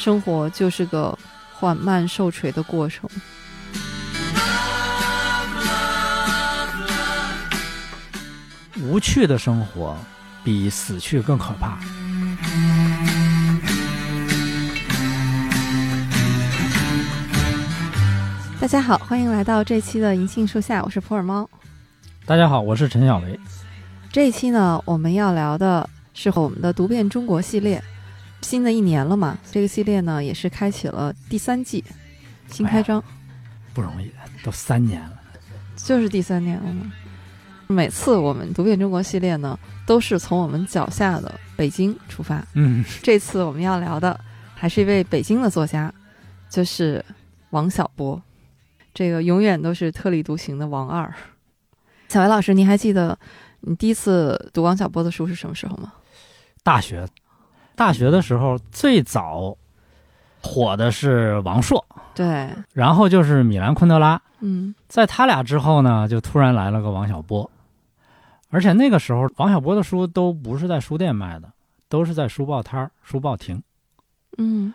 生活就是个缓慢受锤的过程。无趣的生活比死去更可怕。大家好，欢迎来到这期的银杏树下，我是普洱猫。大家好，我是陈小雷。这一期呢，我们要聊的是我们的读遍中国系列。新的一年了嘛，这个系列呢也是开启了第三季，新开张。不容易，都三年了，就是第三年了嘛。每次我们读遍中国系列呢，都是从我们脚下的北京出发。嗯，这次我们要聊的还是一位北京的作家，就是王小波。这个永远都是特立独行的王二。小维老师，您还记得你第一次读王小波的书是什么时候吗？大学，大学的时候最早火的是王朔，对，然后就是米兰昆德拉。嗯，在他俩之后呢，就突然来了个王小波。而且那个时候，王小波的书都不是在书店卖的，都是在书报摊儿、书报亭。嗯，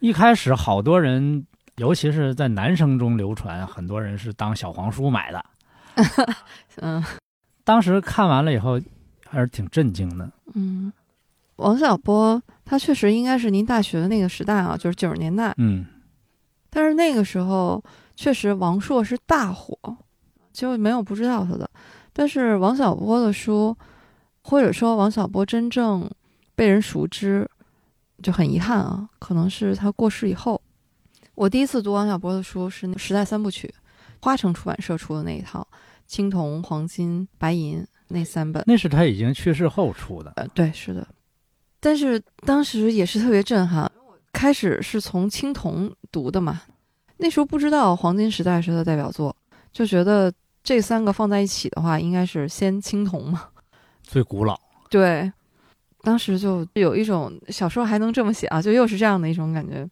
一开始好多人，尤其是在男生中流传，很多人是当小黄书买的。嗯当时看完了以后，还是挺震惊的。嗯，王小波他确实应该是您大学的那个时代啊，就是九十年代。嗯，但是那个时候确实王朔是大火，就没有不知道他的。但是王小波的书，或者说王小波真正被人熟知，就很遗憾啊，可能是他过世以后。我第一次读王小波的书是《时代三部曲》，花城出版社出的那一套，青铜、黄金、白银那三本。那是他已经去世后出的。呃，对，是的。但是当时也是特别震撼，开始是从青铜读的嘛，那时候不知道黄金时代是他的代表作，就觉得这三个放在一起的话，应该是先青铜嘛。最古老。对，当时就有一种小说还能这么写啊，就又是这样的一种感觉。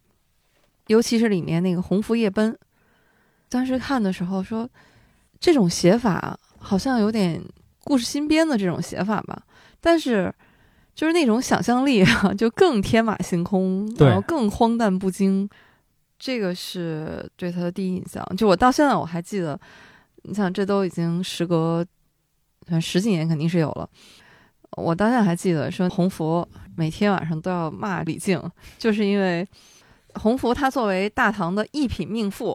尤其是里面那个《鸿福夜奔》，当时看的时候说，这种写法好像有点故事新编的这种写法吧，但是就是那种想象力啊，就更天马行空，然后更荒诞不经。这个是对他的第一印象。就我到现在我还记得，你想这都已经时隔十几年，肯定是有了。我到现在还记得，说洪福每天晚上都要骂李靖，就是因为。洪福他作为大唐的一品命妇，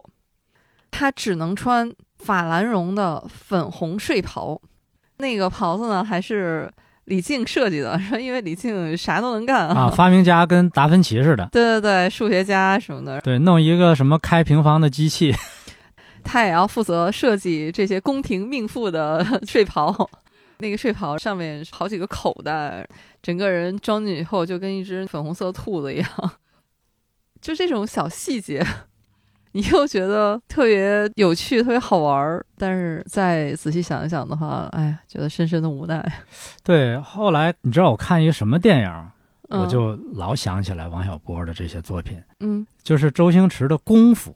他只能穿法兰绒的粉红睡袍，那个袍子呢还是李靖设计的，说因为李靖啥都能干啊，发明家跟达芬奇似的，对对对，数学家什么的，对，弄一个什么开平方的机器，他也要负责设计这些宫廷命妇的睡袍，那个睡袍上面好几个口袋，整个人装进去以后就跟一只粉红色兔子一样。就这种小细节，你又觉得特别有趣、特别好玩儿，但是再仔细想一想的话，哎呀，觉得深深的无奈。对，后来你知道我看一个什么电影，嗯、我就老想起来王小波的这些作品，嗯，就是周星驰的《功夫》。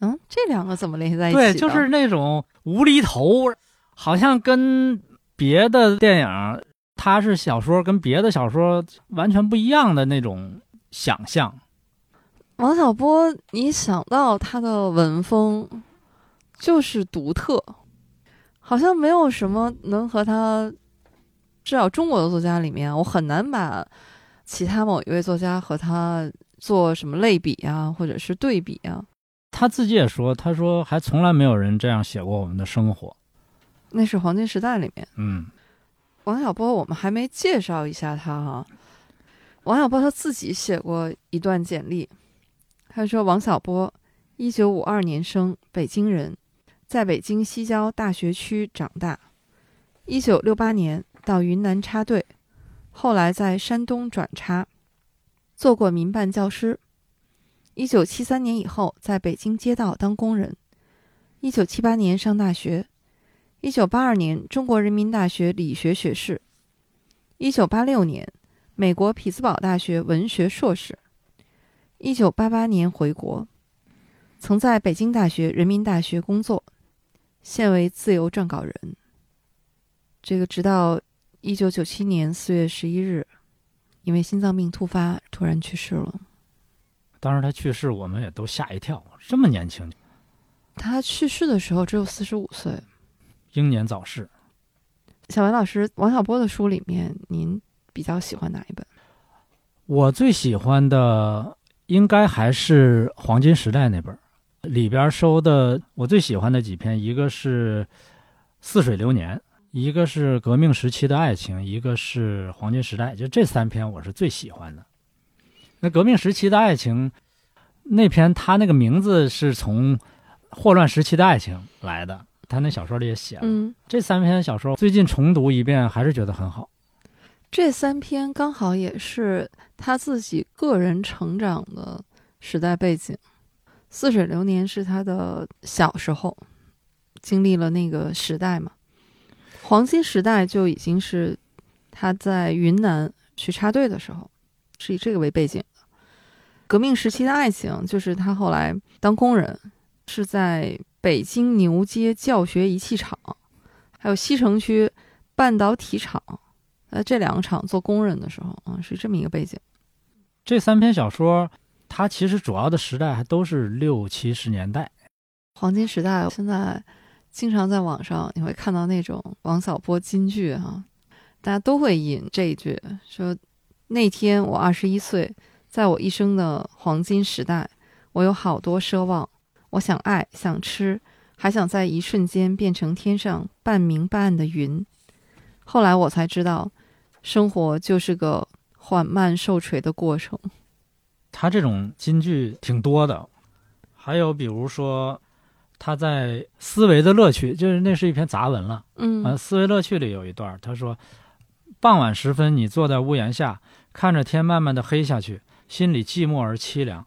嗯，这两个怎么联系在一起？对，就是那种无厘头，好像跟别的电影，他是小说跟别的小说完全不一样的那种想象。王小波，你想到他的文风就是独特，好像没有什么能和他，至少中国的作家里面，我很难把其他某一位作家和他做什么类比啊，或者是对比啊。他自己也说，他说还从来没有人这样写过我们的生活。那是黄金时代里面，嗯，王小波，我们还没介绍一下他哈。王小波他自己写过一段简历。他说：“王小波，一九五二年生，北京人，在北京西郊大学区长大。一九六八年到云南插队，后来在山东转插，做过民办教师。一九七三年以后，在北京街道当工人。一九七八年上大学，一九八二年中国人民大学理学学士。一九八六年，美国匹兹堡大学文学硕士。”一九八八年回国，曾在北京大学、人民大学工作，现为自由撰稿人。这个直到一九九七年四月十一日，因为心脏病突发突然去世了。当时他去世，我们也都吓一跳，这么年轻，他去世的时候只有四十五岁。英年早逝。小文老师，王小波的书里面，您比较喜欢哪一本？我最喜欢的应该还是《黄金时代》那本，里边收的我最喜欢的几篇，一个是《似水流年》，一个是革命时期的爱情，一个是《黄金时代》，就这三篇我是最喜欢的。那革命时期的爱情那篇，它那个名字是从霍乱时期的爱情来的，他那小说里也写了。嗯，这三篇小说最近重读一遍，还是觉得很好。这三篇刚好也是他自己个人成长的时代背景。《似水流年》是他的小时候经历了那个时代嘛，《黄金时代》就已经是他在云南去插队的时候，是以这个为背景的。革命时期的爱情，就是他后来当工人，是在北京牛街教学仪器厂，还有西城区半导体厂，在这两个厂做工人的时候啊，是这么一个背景。这三篇小说，它其实主要的时代还都是六七十年代。黄金时代，现在经常在网上你会看到那种王小波金句哈、大家都会引这一句，说那天我二十一岁。在我一生的黄金时代，我有好多奢望，我想爱，想吃，还想在一瞬间变成天上半明半暗的云。后来我才知道，生活就是个缓慢受锤的过程。他这种金句挺多的，还有比如说他在《思维的乐趣》，就是那是一篇杂文了。嗯，呃，《思维乐趣》里有一段，他说：“傍晚时分，你坐在屋檐下，看着天慢慢的黑下去。”心里寂寞而凄凉，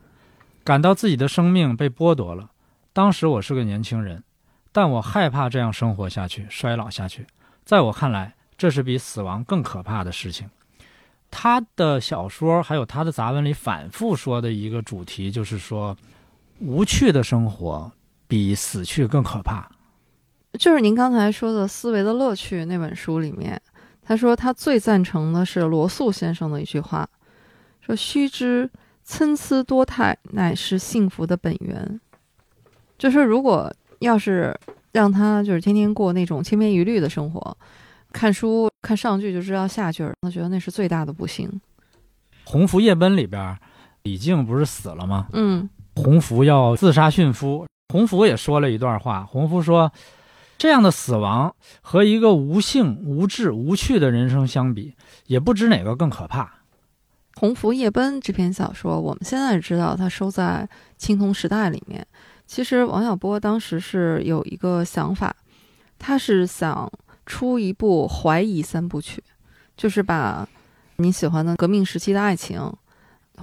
感到自己的生命被剥夺了。当时我是个年轻人，但我害怕这样生活下去，衰老下去。在我看来，这是比死亡更可怕的事情。他的小说还有他的杂文里反复说的一个主题，就是说，无趣的生活比死去更可怕。就是您刚才说的《思维的乐趣》那本书里面，他说他最赞成的是罗素先生的一句话。说：“须知参差多态乃是幸福的本源。”就是如果要是让他就是天天过那种千篇一律的生活，看书看上句就知道下句，他觉得那是最大的不幸。《鸿福夜奔》里边，李靖不是死了吗？嗯，鸿福要自杀殉夫，鸿福也说了一段话。鸿福说：“这样的死亡和一个无性、无志、无趣的人生相比，也不知哪个更可怕。”《鸿福夜奔》这篇小说，我们现在知道它收在《青铜时代》里面。其实王小波当时是有一个想法，他是想出一部怀疑三部曲，就是把你喜欢的革命时期的爱情、《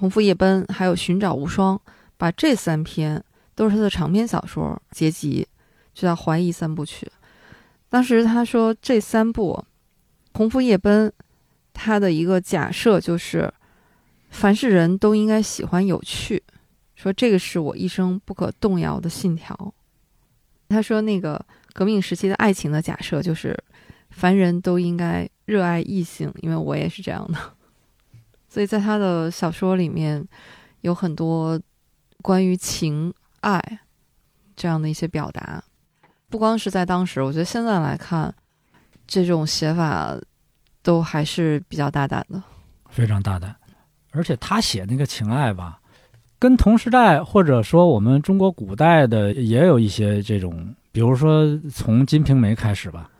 鸿福夜奔》还有《寻找无双》，把这三篇都是他的长篇小说结集，就叫怀疑三部曲。当时他说这三部《鸿福夜奔》，他的一个假设就是。凡是人都应该喜欢有趣，说这个是我一生不可动摇的信条。他说，那个革命时期的爱情的假设就是，凡人都应该热爱异性，因为我也是这样的。所以在他的小说里面，有很多关于情爱这样的一些表达。不光是在当时，我觉得现在来看，这种写法都还是比较大胆的，非常大胆。而且他写那个情爱吧，跟同时代或者说我们中国古代的也有一些这种，比如说从《金瓶梅》开始吧，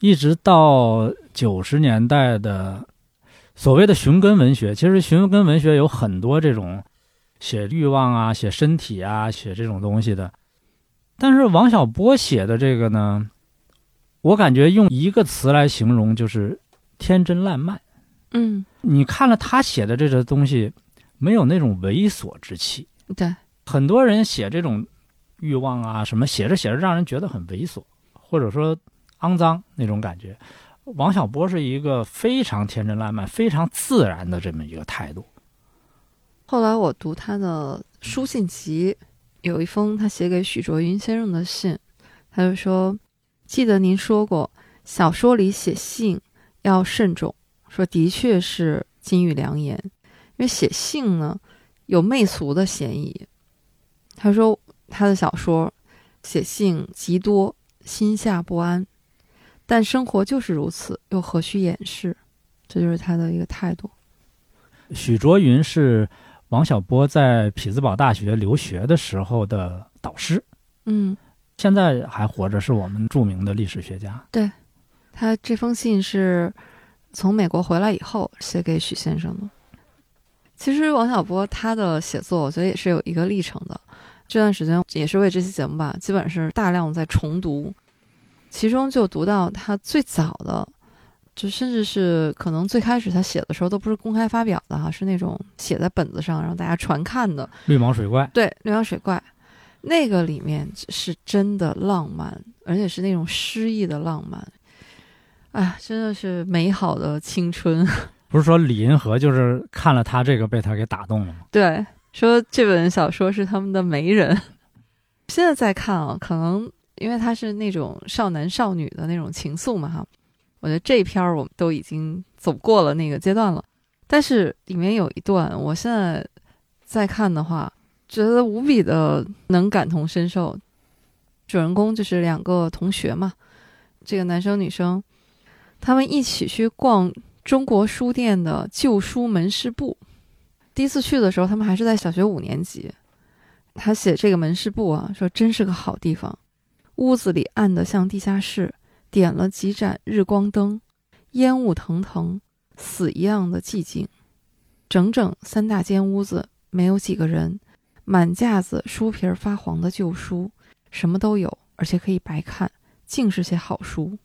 一直到九十年代的所谓的寻根文学。其实寻根文学有很多这种写欲望啊、写身体啊、写这种东西的。但是王小波写的这个呢，我感觉用一个词来形容就是天真烂漫。嗯，你看了他写的这些东西，没有那种猥琐之气。对，很多人写这种欲望啊什么，写着写着让人觉得很猥琐，或者说肮脏那种感觉。王小波是一个非常天真烂漫、非常自然的这么一个态度。后来我读他的书信集，有一封他写给许卓云先生的信，他就说：“记得您说过，小说里写信要慎重。”说的确是金玉良言，因为写信呢，有媚俗的嫌疑。他说他的小说写信极多，心下不安，但生活就是如此，又何须掩饰？这就是他的一个态度。许卓云是王小波在匹兹堡大学留学的时候的导师，嗯，现在还活着，是我们著名的历史学家。对他这封信是从美国回来以后写给许先生的。其实王小波他的写作，我觉得也是有一个历程的。这段时间也是为这期节目吧，基本是大量在重读，其中就读到他最早的，就甚至是可能最开始他写的时候都不是公开发表的哈，是那种写在本子上让大家传看的。绿毛水怪，对，《绿毛水怪》那个里面是真的浪漫，而且是那种诗意的浪漫。哎，真的是美好的青春。不是说李银河就是看了他这个被他给打动了吗？对，说这本小说是他们的媒人。现在再看啊，可能因为他是那种少男少女的那种情愫嘛，哈，我觉得这篇我们都已经走过了那个阶段了。但是里面有一段，我现在再看的话，觉得无比的能感同身受。主人公就是两个同学嘛，这个男生女生，他们一起去逛中国书店的旧书门市部。第一次去的时候，他们还是在小学五年级。他写这个门市部啊，说真是个好地方，屋子里暗得像地下室，点了几盏日光灯，烟雾腾腾，死一样的寂静。整整三大间屋子，没有几个人，满架子书皮儿发黄的旧书，什么都有，而且可以白看，尽是些好书。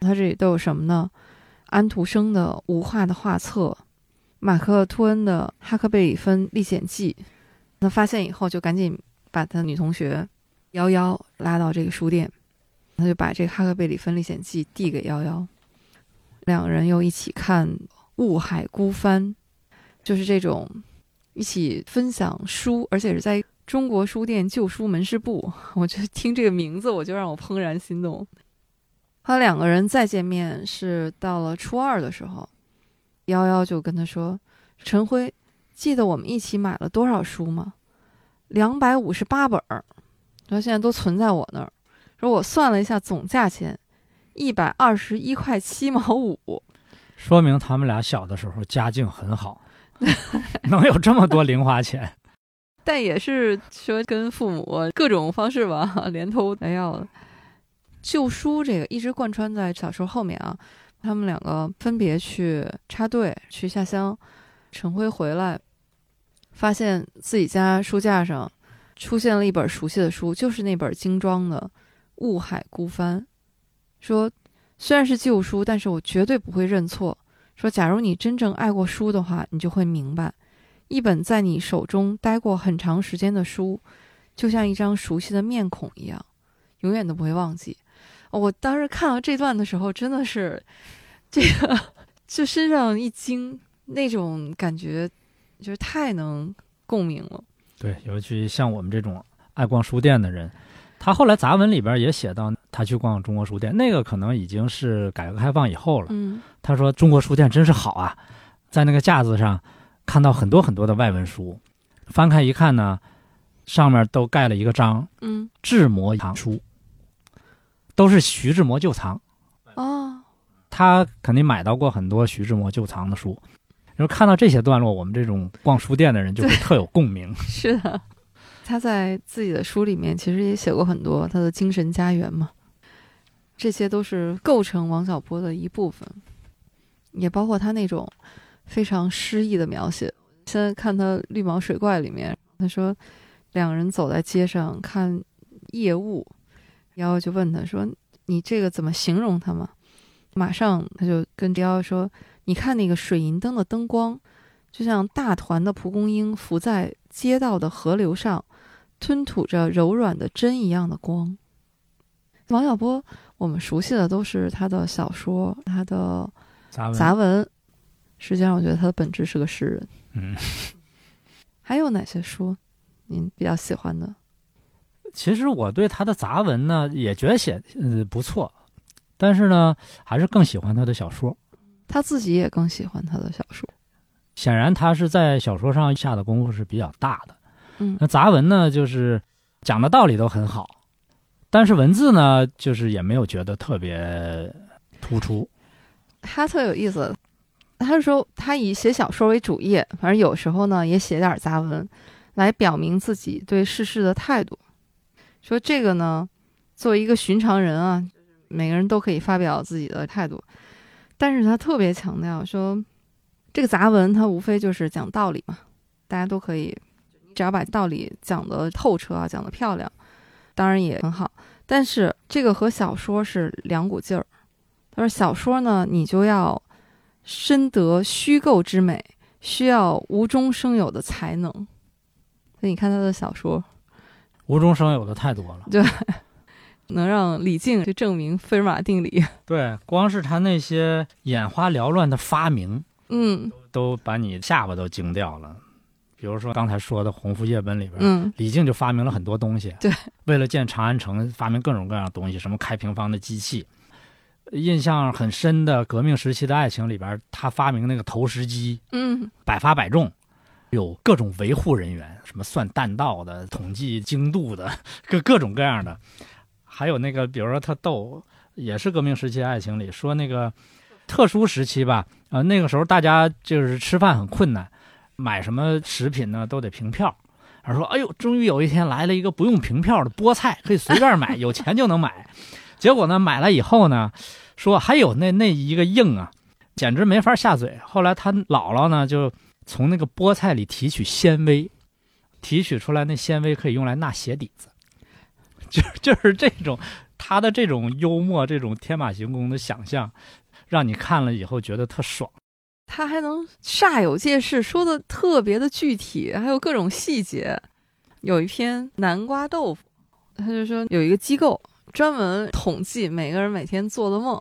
他这里都有什么呢？安徒生的无画的画册，马克吐温的《哈克贝里芬历险记》。那发现以后，就赶紧把他女同学幺幺拉到这个书店，他就把这个《哈克贝里芬历险记》递给幺幺，两个人又一起看《雾海孤帆》，就是这种一起分享书，而且是在中国书店旧书门市部。我就听这个名字，我就让我怦然心动。后来两个人再见面是到了初二的时候，幺幺就跟他说：“陈辉。”记得我们一起买了多少书吗？两百五十八本儿，说现在都存在我那儿。说我算了一下总价钱，一百二十一块七毛五。说明他们俩小的时候家境很好，能有这么多零花钱。但也是说跟父母各种方式吧，连偷带要的。旧书这个一直贯穿在小说后面啊。他们两个分别去插队去下乡。陈辉回来，发现自己家书架上出现了一本熟悉的书，就是那本精装的《雾海孤帆》。说虽然是旧书，但是我绝对不会认错。说假如你真正爱过书的话，你就会明白，一本在你手中待过很长时间的书，就像一张熟悉的面孔一样，永远都不会忘记。我当时看到这段的时候，真的是这个就身上一惊。那种感觉，就是太能共鸣了。对，尤其像我们这种爱逛书店的人，他后来杂文里边也写到，他去逛中国书店，那个可能已经是改革开放以后了。嗯，他说中国书店真是好啊，在那个架子上看到很多很多的外文书，翻开一看呢，上面都盖了一个章，嗯，志摩藏书，都是徐志摩旧藏。哦，他肯定买到过很多徐志摩旧藏的书。然后看到这些段落，我们这种逛书店的人就会特有共鸣。是的，他在自己的书里面其实也写过很多他的精神家园嘛，这些都是构成王小波的一部分，也包括他那种非常诗意的描写。现在看他《绿毛水怪》里面，他说两个人走在街上看夜雾，然后就问他说：“你这个怎么形容他嘛？”马上他就跟迪奥说。你看那个水银灯的灯光，就像大团的蒲公英浮在街道的河流上，吞吐着柔软的针一样的光。王小波，我们熟悉的都是他的小说，他的杂文。杂文。实际上，我觉得他的本质是个诗人。嗯。还有哪些书您比较喜欢的？其实我对他的杂文呢，也觉得写嗯不错，但是呢，还是更喜欢他的小说。他自己也更喜欢他的小说，显然他是在小说上下的功夫是比较大的。嗯那杂文呢，就是讲的道理都很好，但是文字呢，就是也没有觉得特别突出。他特有意思，他是说他以写小说为主业，反正有时候呢也写点杂文，来表明自己对世事的态度。说这个呢，作为一个寻常人啊，每个人都可以发表自己的态度，但是他特别强调说，这个杂文它无非就是讲道理嘛，大家都可以，只要把道理讲得透彻啊，讲得漂亮，当然也很好。但是这个和小说是两股劲儿。他说：“小说呢，你就要深得虚构之美，需要无中生有的才能。所以你看他的小说，无中生有的太多了。能让李靖去证明费尔马定理。对，光是他那些眼花缭乱的发明，嗯都把你下巴都惊掉了。比如说刚才说的《鸿福夜奔》里边，嗯李靖就发明了很多东西。对，为了建长安城，发明各种各样的东西，什么开平方的机器。印象很深的革命时期的爱情里边，他发明那个投石机，嗯百发百中，有各种维护人员，什么算弹道的、统计精度的，各各种各样的。还有那个，比如说他逗，也是革命时期爱情里说那个特殊时期吧，呃，那个时候大家就是吃饭很困难，买什么食品呢都得凭票。而说，哎呦，终于有一天来了一个不用凭票的菠菜，可以随便买，有钱就能买。结果呢，买了以后呢，说还有那那一个硬啊，简直没法下嘴。后来他姥姥呢，就从那个菠菜里提取纤维，提取出来那纤维可以用来纳鞋底子，就就是这种他的这种幽默，这种天马行空的想象，让你看了以后觉得特爽。他还能煞有介事，说的特别的具体，还有各种细节。有一篇南瓜豆腐，他就说有一个机构专门统计每个人每天做的梦，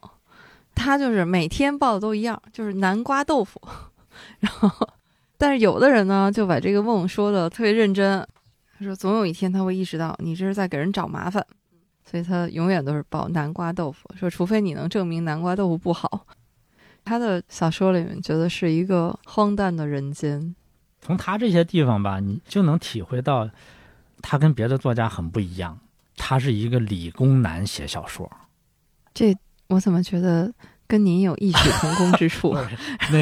他就是每天报的都一样，就是南瓜豆腐。然后，但是有的人呢，就把这个梦说的特别认真，他说总有一天他会意识到你这是在给人找麻烦，所以他永远都是报南瓜豆腐，说除非你能证明南瓜豆腐不好。他的小说里面觉得是一个荒诞的人间，从他这些地方吧，你就能体会到他跟别的作家很不一样。他是一个理工男写小说，这我怎么觉得跟您有异曲同工之处？那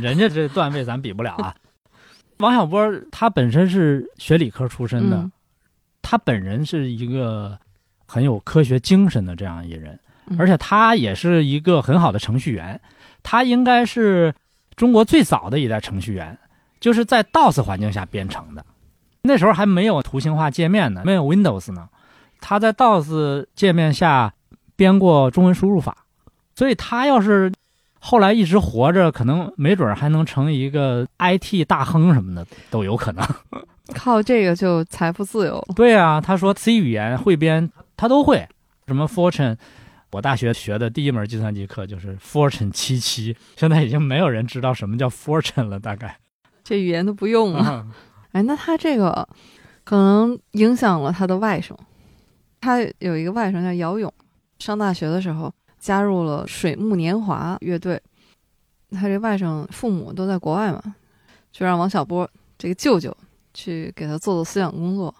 人家这段位咱比不了啊。王小波他本身是学理科出身的，嗯他本人是一个很有科学精神的这样一人，嗯而且他也是一个很好的程序员。他应该是中国最早的一代程序员，就是在 DOS 环境下编程的。那时候还没有图形化界面呢，没有 Windows 呢。他在 DOS 界面下编过中文输入法，所以他要是后来一直活着，可能没准儿还能成一个 IT 大亨什么的都有可能。靠这个就财富自由。对啊，他说 C 语言汇编他都会，什么 Fortune，我大学学的第一门计算机课就是 Fortune 七七，现在已经没有人知道什么叫 Fortune 了，大概。这语言都不用了。哎，那他这个可能影响了他的外甥。他有一个外甥叫姚勇，上大学的时候加入了水木年华乐队。他这外甥父母都在国外嘛，就让王小波这个舅舅去给他做做思想工作。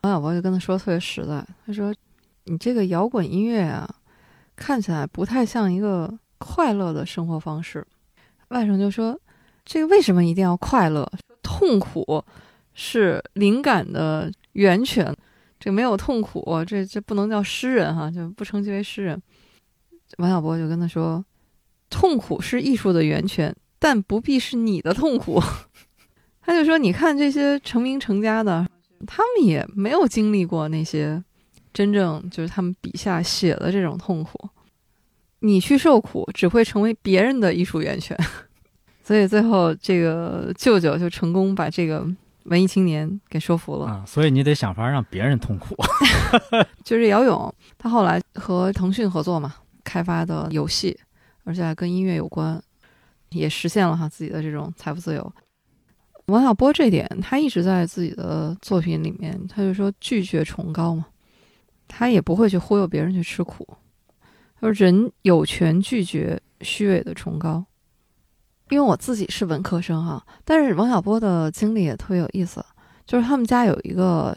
王小波就跟他说特别实在，他说：“你这个摇滚音乐啊，看起来不太像一个快乐的生活方式。”外甥就说：“这个为什么一定要快乐？痛苦是灵感的源泉。这没有痛苦，这这不能叫诗人哈，就不称其为诗人。”王小波就跟他说：“痛苦是艺术的源泉，但不必是你的痛苦。”他就说：“你看这些成名成家的，他们也没有经历过那些真正就是他们笔下写的这种痛苦。你去受苦，只会成为别人的艺术源泉。”所以最后，这个舅舅就成功把这个文艺青年给说服了。啊，所以你得想法让别人痛苦。就是姚勇，他后来和腾讯合作嘛，开发的游戏，而且还跟音乐有关，也实现了哈自己的这种财富自由。王小波这点，他一直在自己的作品里面，他就说拒绝崇高嘛，他也不会去忽悠别人去吃苦。他说人有权拒绝虚伪的崇高。因为我自己是文科生哈，但是王小波的经历也特别有意思，就是他们家有一个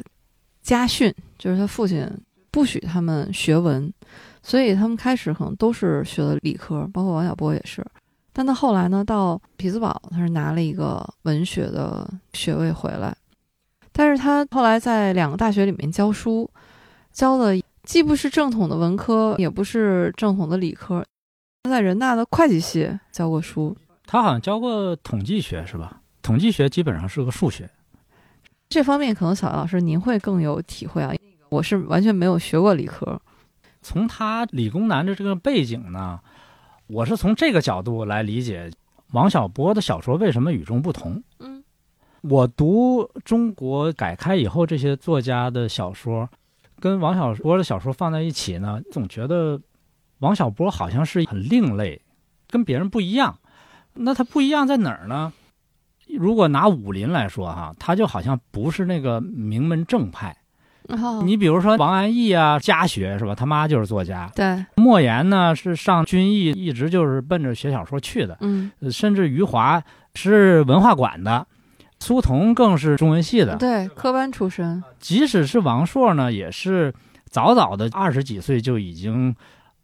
家训，就是他父亲不许他们学文，所以他们开始可能都是学的理科，包括王小波也是。但到后来呢，到匹兹堡，他是拿了一个文学的学位回来，但是他后来在两个大学里面教书，教的既不是正统的文科，也不是正统的理科，他在人大的会计系教过书。他好像教过统计学是吧？统计学基本上是个数学。这方面可能小杨老师您会更有体会啊，我是完全没有学过理科。从他理工男的这个背景呢，我是从这个角度来理解王小波的小说为什么与众不同。嗯，我读中国改开以后这些作家的小说，跟王小波的小说放在一起呢，总觉得王小波好像是很另类，跟别人不一样。那他不一样在哪儿呢？如果拿武林来说，哈，他就好像不是那个名门正派。你比如说王安忆啊，家学是吧？他妈就是作家。对。莫言呢是上军艺，一直就是奔着写小说去的。嗯。甚至余华是文化馆的，苏童更是中文系的。对，科班出身。即使是王朔呢，也是早早的二十几岁就已经。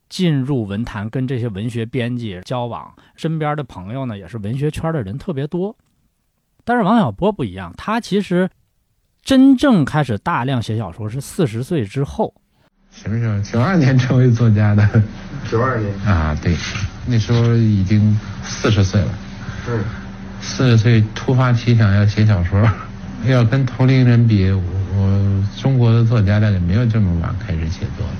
进入文坛，跟这些文学编辑交往，身边的朋友呢也是文学圈的人特别多。但是王小波不一样，他其实真正开始大量写小说是四十岁之后。什么时候？九二年成为作家的。九二年啊，对，那时候已经四十岁了。嗯。四十岁突发奇想要写小说，要跟同龄人比，我中国的作家大概没有这么晚开始写作的。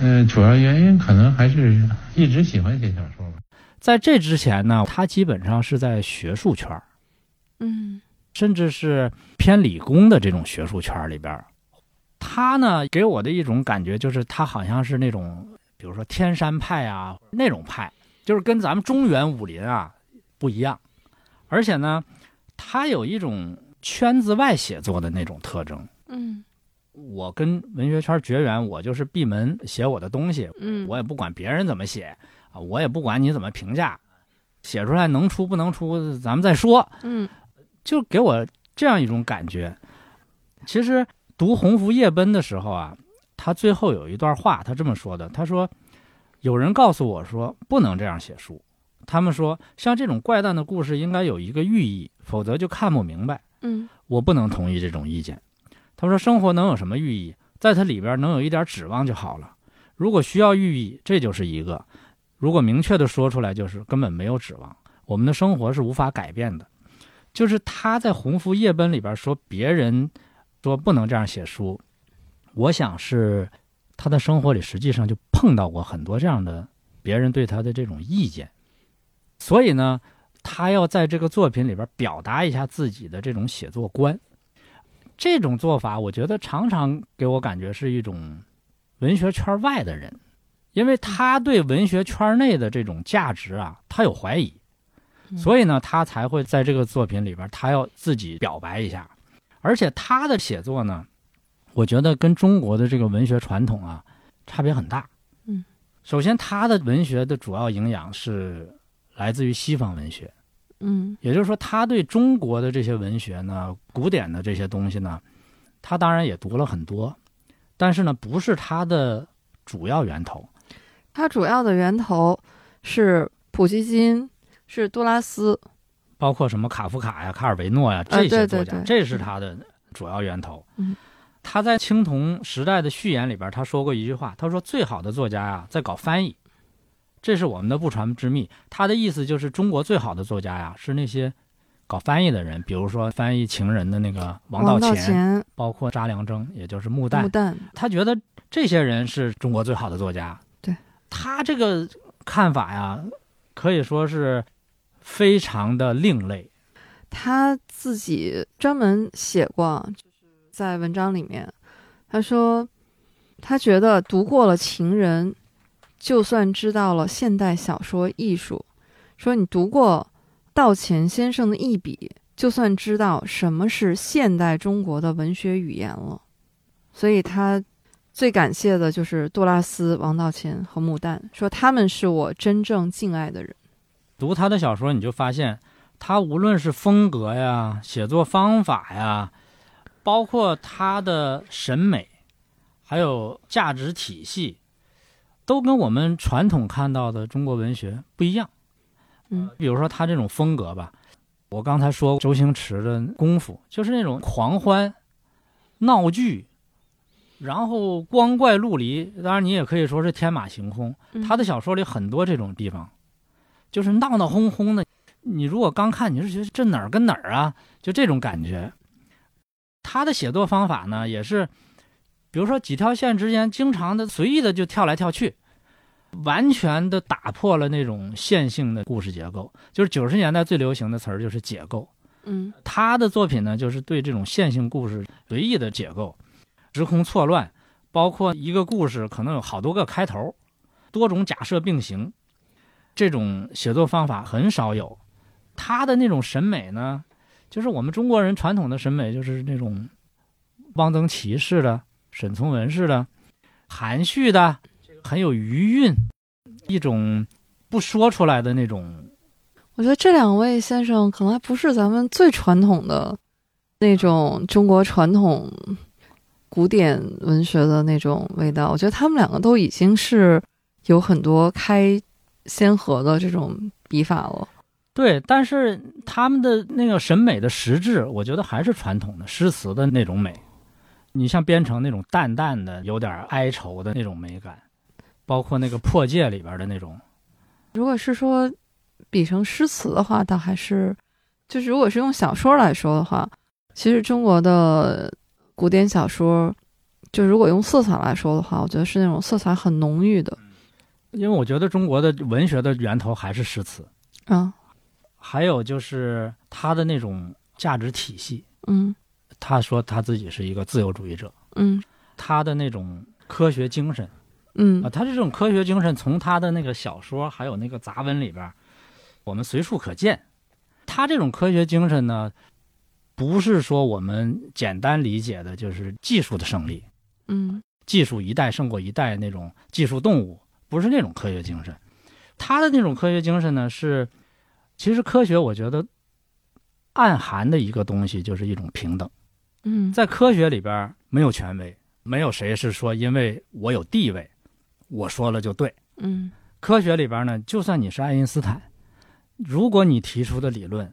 嗯，主要原因可能还是一直喜欢写小说吧。在这之前呢，他基本上是在学术圈嗯，甚至是偏理工的这种学术圈里边他呢，给我的一种感觉就是他好像是那种，比如说天山派啊那种派，就是跟咱们中原武林啊不一样。而且呢，他有一种圈子外写作的那种特征。嗯。我跟文学圈绝缘，我就是闭门写我的东西，嗯，我也不管别人怎么写啊，我也不管你怎么评价，写出来能出不能出，咱们再说，嗯，就给我这样一种感觉。其实读《鸿福夜奔》的时候啊，他最后有一段话，他这么说的：“他说，有人告诉我说不能这样写书，他们说像这种怪诞的故事应该有一个寓意，否则就看不明白。”嗯，我不能同意这种意见。他说：“生活能有什么寓意？在它里边能有一点指望就好了。如果需要寓意，这就是一个；如果明确的说出来，就是根本没有指望。我们的生活是无法改变的。就是他在《鸿福夜奔》里边说别人说不能这样写书，我想是他的生活里实际上就碰到过很多这样的别人对他的这种意见，所以呢，他要在这个作品里边表达一下自己的这种写作观。”这种做法，我觉得常常给我感觉是一种文学圈外的人，因为他对文学圈内的这种价值啊，他有怀疑，所以呢，他才会在这个作品里边，他要自己表白一下。而且他的写作呢，我觉得跟中国的这个文学传统啊差别很大。嗯，首先，他的文学的主要营养是来自于西方文学。嗯，也就是说，他对中国的这些文学呢，古典的这些东西呢，他当然也读了很多，但是呢，不是他的主要源头。他主要的源头是普希金，是杜拉斯，包括什么卡夫卡呀、卡尔维诺呀这些作家，这是他的主要源头。嗯，他在青铜时代的序言里边，他说过一句话，他说：“最好的作家呀，在搞翻译。”这是我们的不传之秘。他的意思就是，中国最好的作家呀，是那些搞翻译的人，比如说翻译《情人》的那个王道乾，包括查良铮，也就是穆旦。穆旦，他觉得这些人是中国最好的作家。对他这个看法呀，可以说是非常的另类。他自己专门写过，在文章里面，他说他觉得读过了《情人》。就算知道了现代小说艺术，说你读过道乾先生的一笔，就算知道什么是现代中国的文学语言了。所以他最感谢的就是杜拉斯、王道乾和穆旦，说他们是我真正敬爱的人。读他的小说，你就发现他无论是风格呀、写作方法呀，包括他的审美，还有价值体系，都跟我们传统看到的中国文学不一样。嗯比如说他这种风格吧，我刚才说周星驰的功夫，就是那种狂欢、闹剧，然后光怪陆离。当然，你也可以说是天马行空。嗯他的小说里很多这种地方，就是闹闹哄哄的。你如果刚看，你是觉得这哪儿跟哪儿啊？就这种感觉。他的写作方法呢，也是，比如说几条线之间经常的随意的就跳来跳去，完全的打破了那种线性的故事结构。就是九十年代最流行的词儿就是解构。嗯他的作品呢，就是对这种线性故事随意的解构，时空错乱，包括一个故事可能有好多个开头，多种假设并行，这种写作方法很少有。他的那种审美呢，就是我们中国人传统的审美，就是那种汪曾祺式的、沈从文式的、含蓄的、很有余韵，一种不说出来的那种我觉得这两位先生可能还不是咱们最传统的那种中国传统古典文学的那种味道。我觉得他们两个都已经是有很多开先河的这种笔法了。对，但是他们的那个审美的实质，我觉得还是传统的诗词的那种美。你像编程那种淡淡的、有点哀愁的那种美感，包括那个《破戒》里边的那种，如果是说比成诗词的话，倒还是就是如果是用小说来说的话，其实中国的古典小说，就如果用色彩来说的话，我觉得是那种色彩很浓郁的。因为我觉得中国的文学的源头还是诗词，啊，还有就是他的那种价值体系。嗯他说他自己是一个自由主义者，嗯他的那种科学精神嗯啊，他这种科学精神从他的那个小说还有那个杂文里边，我们随处可见。他这种科学精神呢，不是说我们简单理解的就是技术的胜利，嗯技术一代胜过一代那种技术动物，不是那种科学精神。他的那种科学精神呢，是其实科学我觉得暗含的一个东西就是一种平等。嗯，在科学里边没有权威，没有谁是说因为我有地位，我说了就对。嗯科学里边呢，就算你是爱因斯坦，如果你提出的理论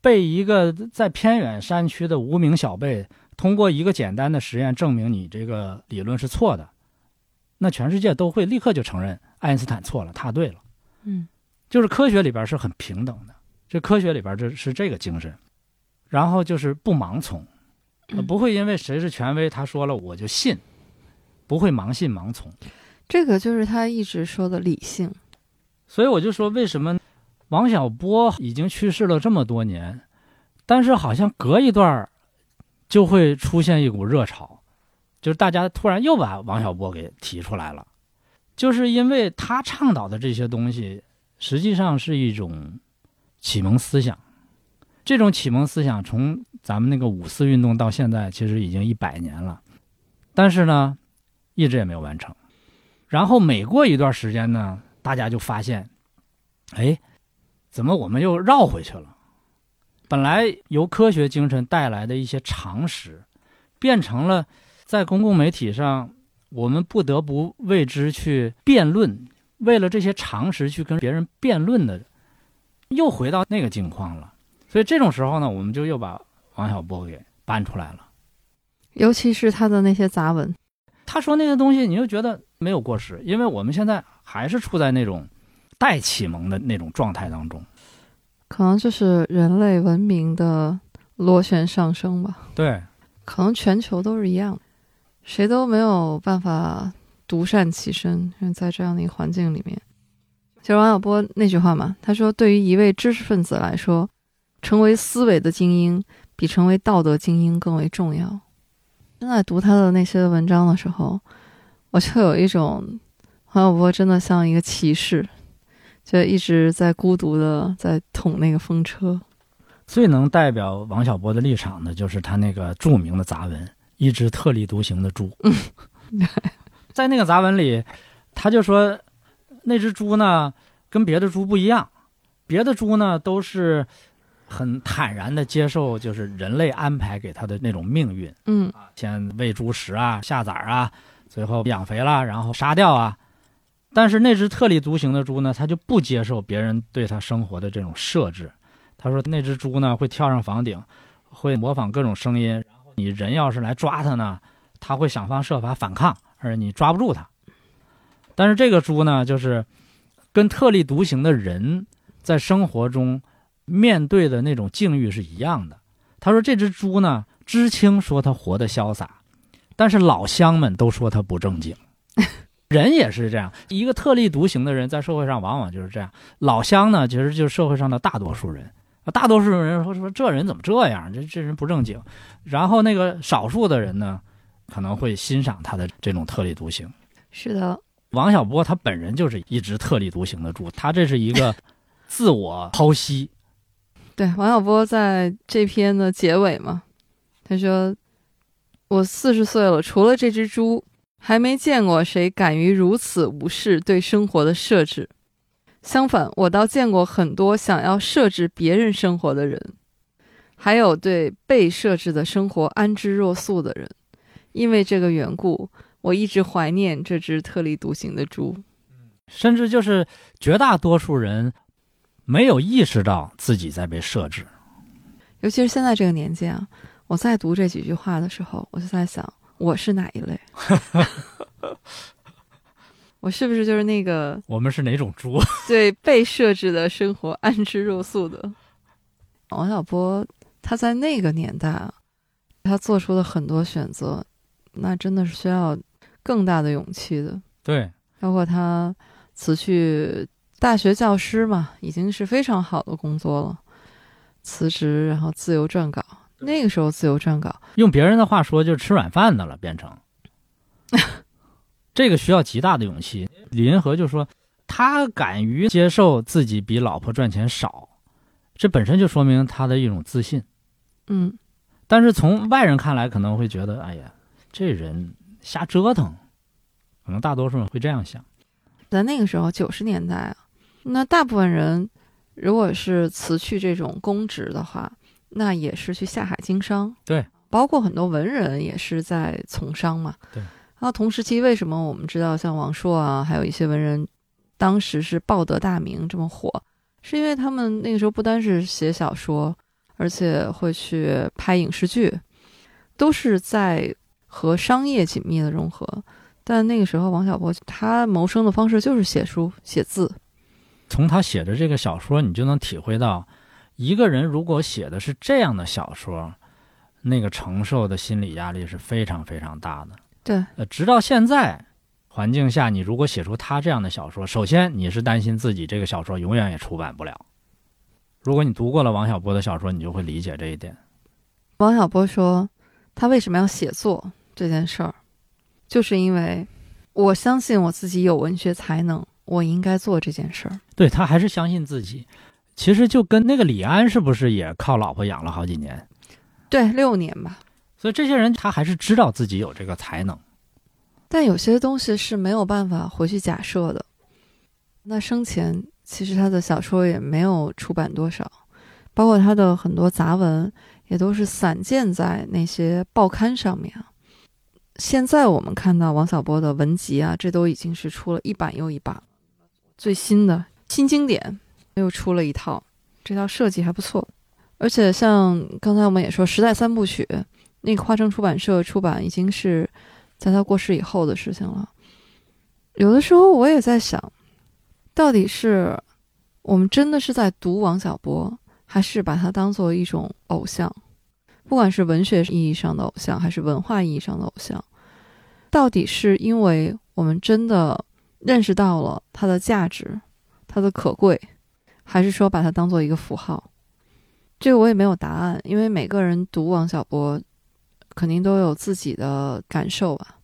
被一个在偏远山区的无名小辈通过一个简单的实验证明你这个理论是错的，那全世界都会立刻就承认爱因斯坦错了，他对了。嗯就是科学里边是很平等的，这科学里边这是这个精神，然后就是不盲从，不会因为谁是权威，他说了我就信，不会盲信盲从。这个就是他一直说的理性。所以我就说，为什么王小波已经去世了这么多年，但是好像隔一段儿就会出现一股热潮，就是大家突然又把王小波给提出来了，就是因为他倡导的这些东西，实际上是一种启蒙思想。这种启蒙思想从咱们那个五四运动到现在，其实已经一百年了，但是呢，一直也没有完成。然后每过一段时间呢，大家就发现，哎，怎么我们又绕回去了？本来由科学精神带来的一些常识，变成了在公共媒体上我们不得不为之去辩论，为了这些常识去跟别人辩论的，又回到那个境况了。所以这种时候呢，我们就又把王小波给搬出来了。尤其是他的那些杂文，他说那些东西，你就觉得没有过时，因为我们现在还是处在那种待启蒙的那种状态当中。可能就是人类文明的螺旋上升吧。对，可能全球都是一样的，谁都没有办法独善其身，因为在这样的一个环境里面，其实王小波那句话嘛，他说：“对于一位知识分子来说，成为思维的精英比成为道德精英更为重要。”现在读他的那些文章的时候，我就有一种王小波真的像一个骑士，就一直在孤独的在捅那个风车。最能代表王小波的立场的，就是他那个著名的杂文《一只特立独行的猪》。在那个杂文里，他就说，那只猪呢跟别的猪不一样，别的猪呢都是很坦然的接受，就是人类安排给它的那种命运。嗯先喂猪食啊、下崽儿啊，最后养肥了，然后杀掉啊。但是那只特立独行的猪呢，它就不接受别人对它生活的这种设置。他说那只猪呢会跳上房顶，会模仿各种声音，你人要是来抓它呢，它会想方设法反抗，而你抓不住它。但是这个猪呢，就是跟特立独行的人在生活中面对的那种境遇是一样的。他说这只猪呢，知青说它活得潇洒，但是老乡们都说它不正经。人也是这样，一个特立独行的人在社会上往往就是这样。老乡呢，其实就是社会上的大多数人。大多数人说说这人怎么这样，这这人不正经。然后那个少数的人呢，可能会欣赏他的这种特立独行。是的，王小波他本人就是一只特立独行的猪，他这是一个 自我剖析。对，王小波在这篇的结尾嘛，他说：“我四十岁了，除了这只猪，还没见过谁敢于如此无视对生活的设置。相反，我倒见过很多想要设置别人生活的人，还有对被设置的生活安之若素的人。因为这个缘故，我一直怀念这只特立独行的猪。甚至就是绝大多数人没有意识到自己在被设置。尤其是现在这个年纪啊，我在读这几句话的时候，我就在想，我是哪一类？我是不是就是那个 我们是哪种猪？对被设置的生活安之若素的 王小波？他在那个年代啊，他做出了很多选择，那真的是需要更大的勇气的。对，包括他辞去大学教师嘛，已经是非常好的工作了，辞职然后自由撰稿。那个时候自由撰稿，用别人的话说就是吃软饭的了，变成。这个需要极大的勇气。李银河就说，他敢于接受自己比老婆赚钱少，这本身就说明他的一种自信。嗯，但是从外人看来，可能会觉得，哎呀，这人瞎折腾。可能大多数人会这样想。在那个时候，九十年代啊，那大部分人如果是辞去这种公职的话，那也是去下海经商。对，包括很多文人也是在从商嘛。对。那同时期，为什么我们知道像王朔啊，还有一些文人，当时是报得大名这么火，是因为他们那个时候不单是写小说，而且会去拍影视剧，都是在和商业紧密的融合。但那个时候，王小波他谋生的方式就是写书写字。从他写的这个小说，你就能体会到，一个人如果写的是这样的小说，那个承受的心理压力是非常非常大的。对，呃，直到现在环境下，你如果写出他这样的小说，首先你是担心自己这个小说永远也出版不了。如果你读过了王小波的小说，你就会理解这一点。王小波说，他为什么要写作这件事儿？就是因为我相信我自己有文学才能，我应该做这件事儿。对他还是相信自己。其实就跟那个李安是不是也靠老婆养了好几年？对，六年吧。所以这些人他还是知道自己有这个才能。但有些东西是没有办法回去假设的。那生前其实他的小说也没有出版多少，包括他的很多杂文也都是散见在那些报刊上面。现在我们看到王小波的文集啊，这都已经是出了一版又一版，最新的新经典又出了一套，这套设计还不错。而且像刚才我们也说《时代三部曲》，那个花城出版社出版已经是在他过世以后的事情了。有的时候我也在想，到底是我们真的是在读王小波，还是把他当做一种偶像？不管是文学意义上的偶像，还是文化意义上的偶像，到底是因为我们真的认识到了它的价值、它的可贵，还是说把它当做一个符号？这个我也没有答案，因为每个人读王小波，肯定都有自己的感受吧。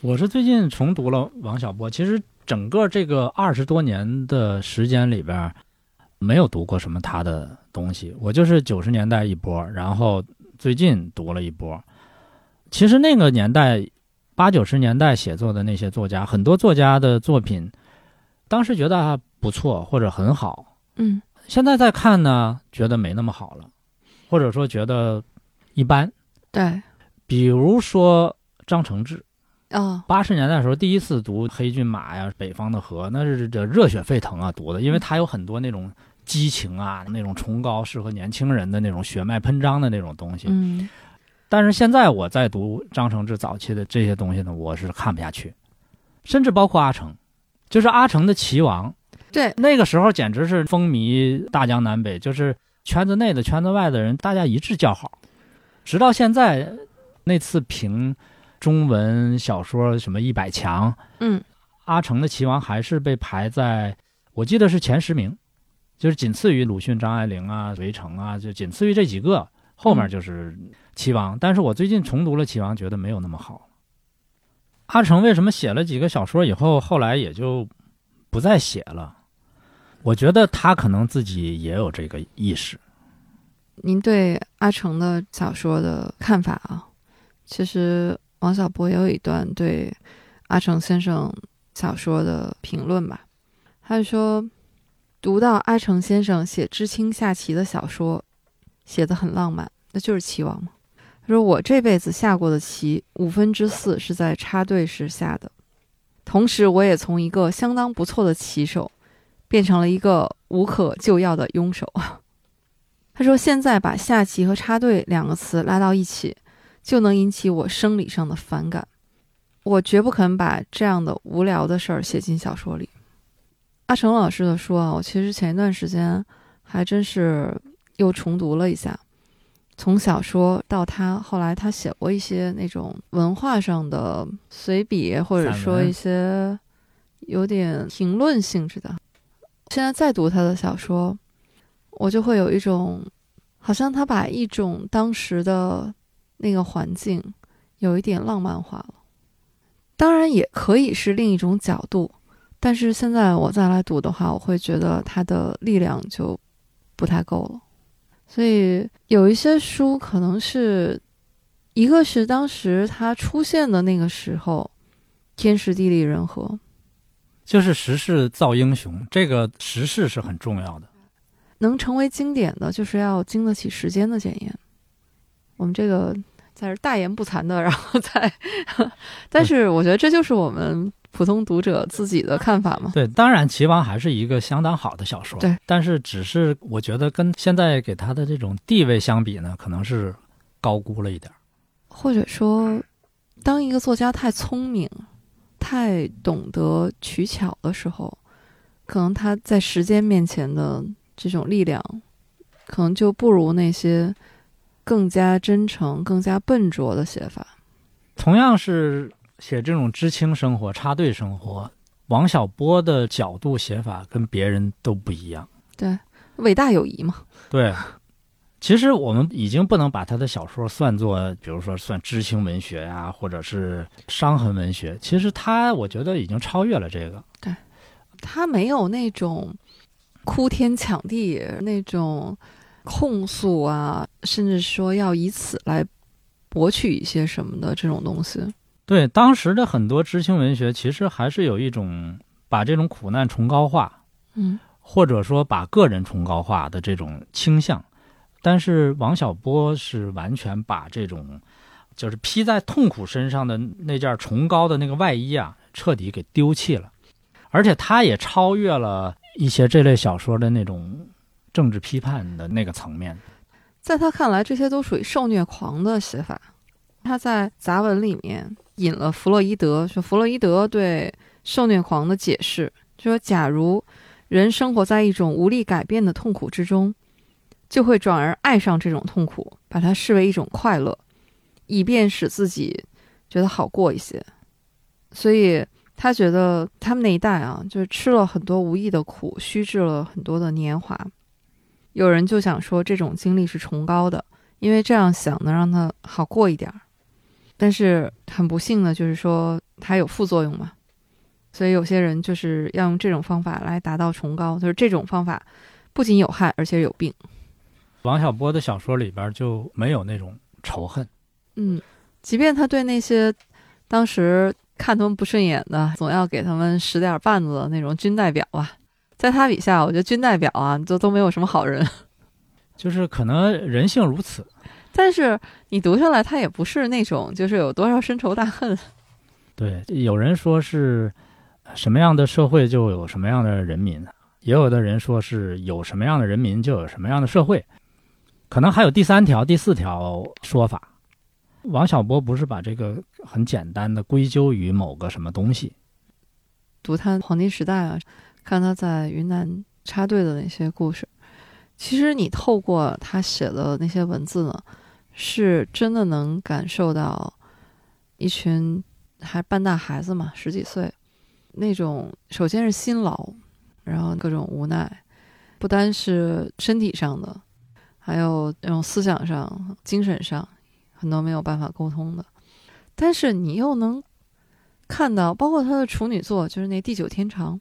我是最近重读了王小波，其实整个这个二十多年的时间里边，没有读过什么他的东西。我就是九十年代一波，然后。最近读了一波，其实那个年代，八九十年代写作的那些作家，很多作家的作品，当时觉得还不错或者很好。嗯，现在再看呢，觉得没那么好了，或者说觉得一般。对，比如说张承志，哦，八十年代的时候第一次读《黑骏马》呀，《北方的河》，那是这热血沸腾啊，读的，因为他有很多那种激情啊，那种崇高，适合年轻人的那种血脉喷张的那种东西。嗯。但是现在我在读张承志早期的这些东西呢，我是看不下去，甚至包括阿城，就是阿城的《棋王》，对，那个时候简直是风靡大江南北，就是圈子内的、圈子外的人，大家一致叫好。直到现在，那次评中文小说什么一百强，嗯阿城的《棋王》还是被排在，我记得是前十名，就是仅次于鲁迅、张爱玲啊、围城啊，就仅次于这几个，后面就是《棋王》。但是我最近重读了《棋王》，觉得没有那么好。阿城为什么写了几个小说以后，后来也就不再写了？我觉得他可能自己也有这个意识。您对阿城的小说的看法啊？其实王小波也有一段对阿城先生小说的评论吧。他说，读到阿城先生写知青下棋的小说，写得很浪漫，那就是棋王嘛。他说：“我这辈子下过的棋，五分之四是在插队时下的，同时我也从一个相当不错的棋手，变成了一个无可救药的庸手。”他说：“现在把下棋和插队两个词拉到一起，就能引起我生理上的反感。我绝不肯把这样的无聊的事儿写进小说里。”阿成老师的书啊，我其实前一段时间还真是又重读了一下，从小说到他后来他写过一些那种文化上的随笔，或者说一些有点评论性质的。现在再读他的小说，我就会有一种，好像他把一种当时的那个环境有一点浪漫化了。当然，也可以是另一种角度，但是现在我再来读的话，我会觉得它的力量就不太够了。所以有一些书可能是，一个是当时它出现的那个时候，天时地利人和，就是时势造英雄，这个时势是很重要的。能成为经典的，就是要经得起时间的检验。我们这个在这大言不惭的，然后再，但是我觉得这就是我们普通读者自己的看法嘛。对，当然《棋王》还是一个相当好的小说，对，但是只是我觉得跟现在给他的这种地位相比呢，可能是高估了一点儿。或者说，当一个作家太聪明、太懂得取巧的时候，可能他在时间面前的这种力量，可能就不如那些更加真诚、更加笨拙的写法。同样是写这种知青生活、插队生活，王小波的角度写法跟别人都不一样。对，伟大友谊嘛。对，其实我们已经不能把他的小说算作，比如说算知青文学呀、或者是伤痕文学。其实他，我觉得已经超越了这个。对他没有那种哭天抢地那种控诉啊，甚至说要以此来博取一些什么的这种东西。对，当时的很多知青文学，其实还是有一种把这种苦难崇高化，嗯，或者说把个人崇高化的这种倾向。但是王小波是完全把这种就是披在痛苦身上的那件崇高的那个外衣啊，彻底给丢弃了。而且他也超越了一些这类小说的那种政治批判的那个层面。在他看来，这些都属于受虐狂的写法。他在杂文里面引了弗洛伊德，说弗洛伊德对受虐狂的解释，就说假如人生活在一种无力改变的痛苦之中，就会转而爱上这种痛苦，把它视为一种快乐，以便使自己觉得好过一些。所以他觉得他们那一代啊，就是吃了很多无益的苦，虚掷了很多的年华。有人就想说这种经历是崇高的，因为这样想能让他好过一点儿。但是很不幸的就是说它有副作用嘛，所以有些人就是要用这种方法来达到崇高，就是这种方法不仅有害，而且有病。王小波的小说里边就没有那种仇恨。嗯，即便他对那些当时看他们不顺眼的，总要给他们使点绊子的那种军代表啊，在他笔下，我觉得军代表啊，都都没有什么好人。就是可能人性如此。但是你读下来，他也不是那种就是有多少深仇大恨。对，有人说是什么样的社会就有什么样的人民，也有的人说是有什么样的人民就有什么样的社会，可能还有第三条、第四条说法。王小波不是把这个很简单的归咎于某个什么东西。读他黄金时代啊，看他在云南插队的那些故事，其实你透过他写的那些文字呢，是真的能感受到一群还半大孩子嘛，十几岁那种，首先是辛劳，然后各种无奈，不单是身体上的，还有那种思想上、精神上。很多没有办法沟通的，但是你又能看到，包括他的处女作，就是那《地久天长》，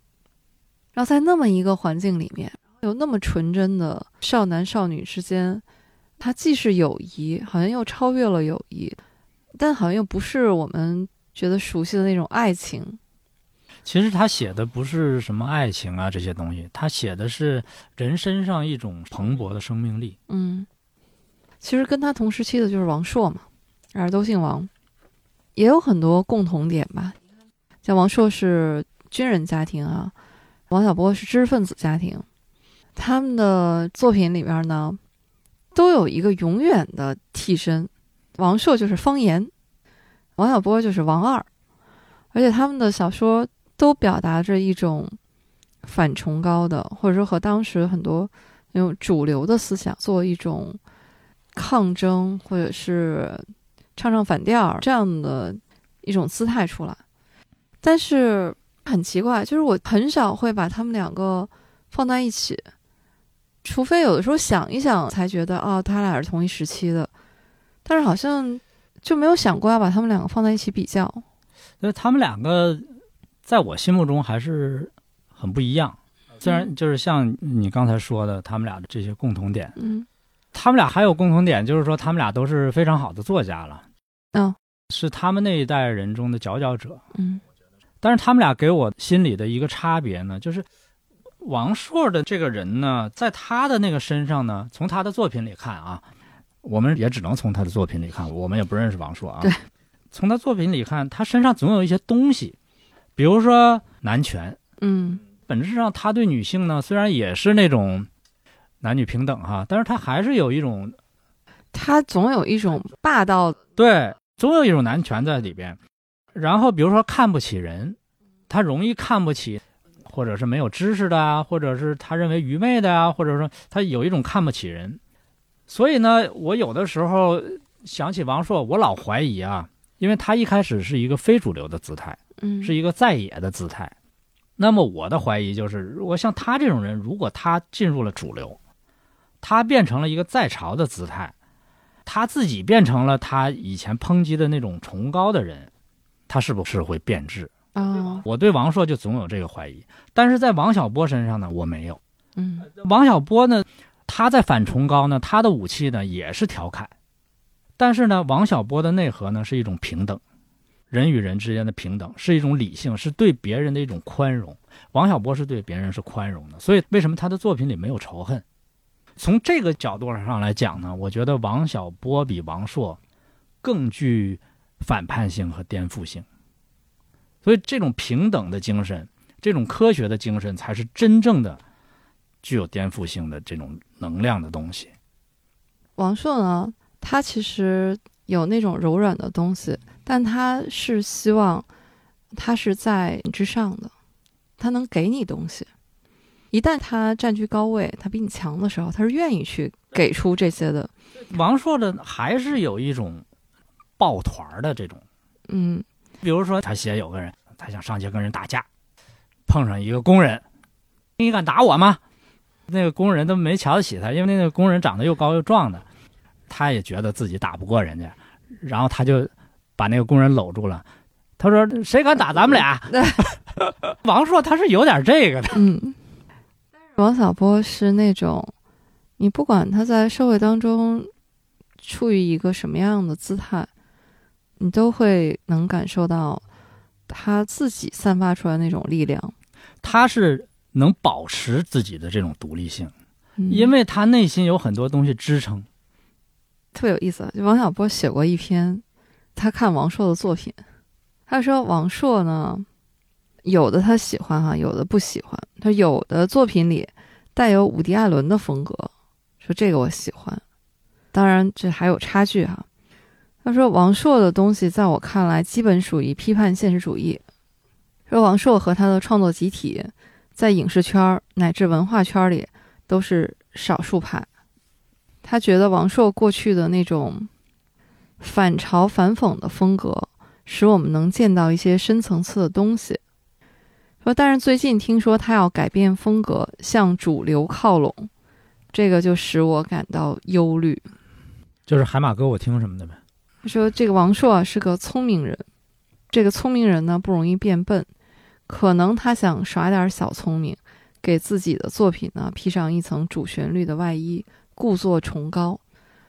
然后在那么一个环境里面，有那么纯真的少男少女之间，它既是友谊，好像又超越了友谊，但好像又不是我们觉得熟悉的那种爱情。其实他写的不是什么爱情啊这些东西，他写的是人身上一种蓬勃的生命力。嗯。其实跟他同时期的就是王朔嘛，俩人都姓王，也有很多共同点吧。像王朔是军人家庭啊，王小波是知识分子家庭，他们的作品里边呢，都有一个永远的替身，王朔就是方言，王小波就是王二，而且他们的小说都表达着一种反崇高的，或者说和当时很多那种主流的思想做一种。抗争，或者是唱唱反调这样的一种姿态出来，但是很奇怪，就是我很少会把他们两个放在一起，除非有的时候想一想才觉得哦，他俩是同一时期的，但是好像就没有想过要把他们两个放在一起比较。那他们两个在我心目中还是很不一样，虽然就是像你刚才说的，他们俩的这些共同点，嗯。他们俩还有共同点，就是说他们俩都是非常好的作家了，嗯，是他们那一代人中的佼佼者，嗯。但是他们俩给我心里的一个差别呢，就是王朔的这个人呢，在他的那个身上呢，从他的作品里看啊，我们也只能从他的作品里看，我们也不认识王朔啊。对，从他作品里看，他身上总有一些东西，比如说男权，嗯，本质上他对女性呢，虽然也是那种。男女平等哈，但是他还是有一种，他总有一种霸道，对，总有一种男权在里边。然后比如说看不起人，他容易看不起，或者是没有知识的啊，或者是他认为愚昧的啊，或者说他有一种看不起人。所以呢，我有的时候想起王朔，我老怀疑啊，因为他一开始是一个非主流的姿态，嗯，是一个在野的姿态。那么我的怀疑就是，如果像他这种人，如果他进入了主流。他变成了一个在朝的姿态，他自己变成了他以前抨击的那种崇高的人，他是不是会变质啊？我对王朔就总有这个怀疑，但是在王小波身上呢，我没有。嗯，王小波呢，他在反崇高呢，他的武器呢也是调侃，但是呢，王小波的内核呢是一种平等，人与人之间的平等是一种理性，是对别人的一种宽容。王小波是对别人是宽容的，所以为什么他的作品里没有仇恨？从这个角度上来讲呢，我觉得王小波比王朔更具反叛性和颠覆性。所以，这种平等的精神，这种科学的精神，才是真正的具有颠覆性的这种能量的东西。王朔呢，他其实有那种柔软的东西，但他是希望他是在之上的，他能给你东西。一旦他占据高位，他比你强的时候，他是愿意去给出这些的。王朔的还是有一种抱团的这种，嗯，比如说他写有个人，他想上街跟人打架，碰上一个工人，你敢打我吗？那个工人都没瞧得起他，因为那个工人长得又高又壮的，他也觉得自己打不过人家，然后他就把那个工人搂住了，他说：“谁敢打咱们俩？” 王朔他是有点这个的，嗯。王小波是那种，你不管他在社会当中处于一个什么样的姿态，你都会能感受到他自己散发出来那种力量。他是能保持自己的这种独立性，嗯因为他内心有很多东西支撑。特别有意思。就王小波写过一篇，他看王朔的作品，他说王朔呢，有的他喜欢哈，有的不喜欢。他有的作品里带有伍迪·艾伦的风格，说这个我喜欢。当然这还有差距哈。他说王朔的东西在我看来基本属于批判现实主义。说王朔和他的创作集体在影视圈乃至文化圈里都是少数派。他觉得王朔过去的那种反嘲反讽的风格，使我们能见到一些深层次的东西。说，但是最近听说他要改变风格，向主流靠拢，这个就使我感到忧虑。就是海马歌我听什么的呗。他说，这个王朔啊是个聪明人，这个聪明人呢不容易变笨，可能他想耍点小聪明，给自己的作品呢披上一层主旋律的外衣，故作崇高。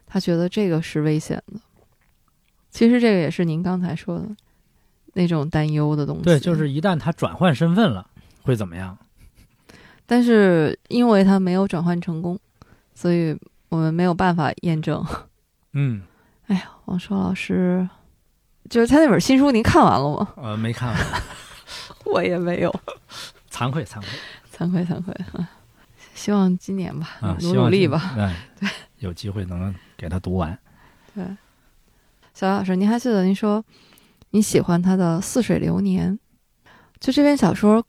他觉得这个是危险的。其实这个也是您刚才说的那种担忧的东西。对，就是一旦他转换身份了，会怎么样？但是因为他没有转换成功，所以我们没有办法验证。嗯，王朔老师，就是他那本新书，您看完了吗？呃，没看完，我也没有，惭愧 惭愧惭愧惭愧啊！希望今年吧，啊，努努力吧。哎，对，有机会能给他读完。对，小杨老师，您还记得您说你喜欢他的《似水流年》？就这篇小说，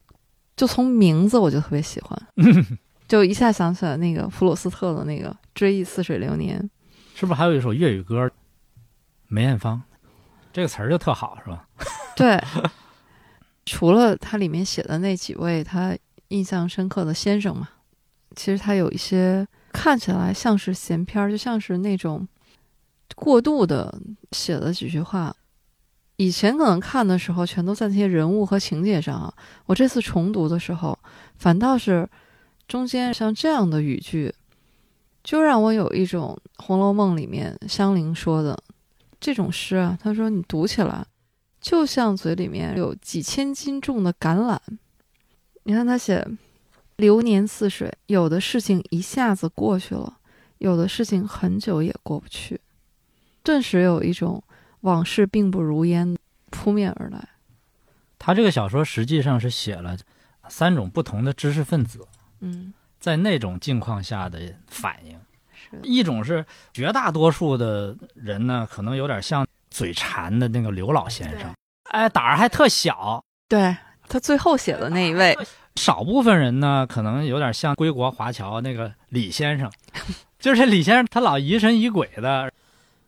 就从名字我就特别喜欢，就一下想起来那个普鲁斯特的那个《追忆似水流年》。是不是还有一首粤语歌？梅艳芳，这个词儿就特好，是吧？对，除了它里面写的那几位他印象深刻的先生嘛，其实他有一些看起来像是闲篇儿，就像是那种过度的写了几句话。以前可能看的时候全都在那些人物和情节上啊，我这次重读的时候，反倒是中间像这样的语句，就让我有一种《红楼梦》里面香菱说的这种诗啊，他说你读起来。就像嘴里面有几千斤重的橄榄。你看他写“流年似水”，有的事情一下子过去了，有的事情很久也过不去，顿时有一种往事并不如烟扑面而来。他这个小说实际上是写了三种不同的知识分子嗯，在那种境况下的反应。是一种是绝大多数的人呢，可能有点像嘴馋的那个刘老先生，哎，胆儿还特小。对他最后写的那一位，少部分人呢，可能有点像归国华侨那个李先生，就是李先生，他老疑神疑鬼的。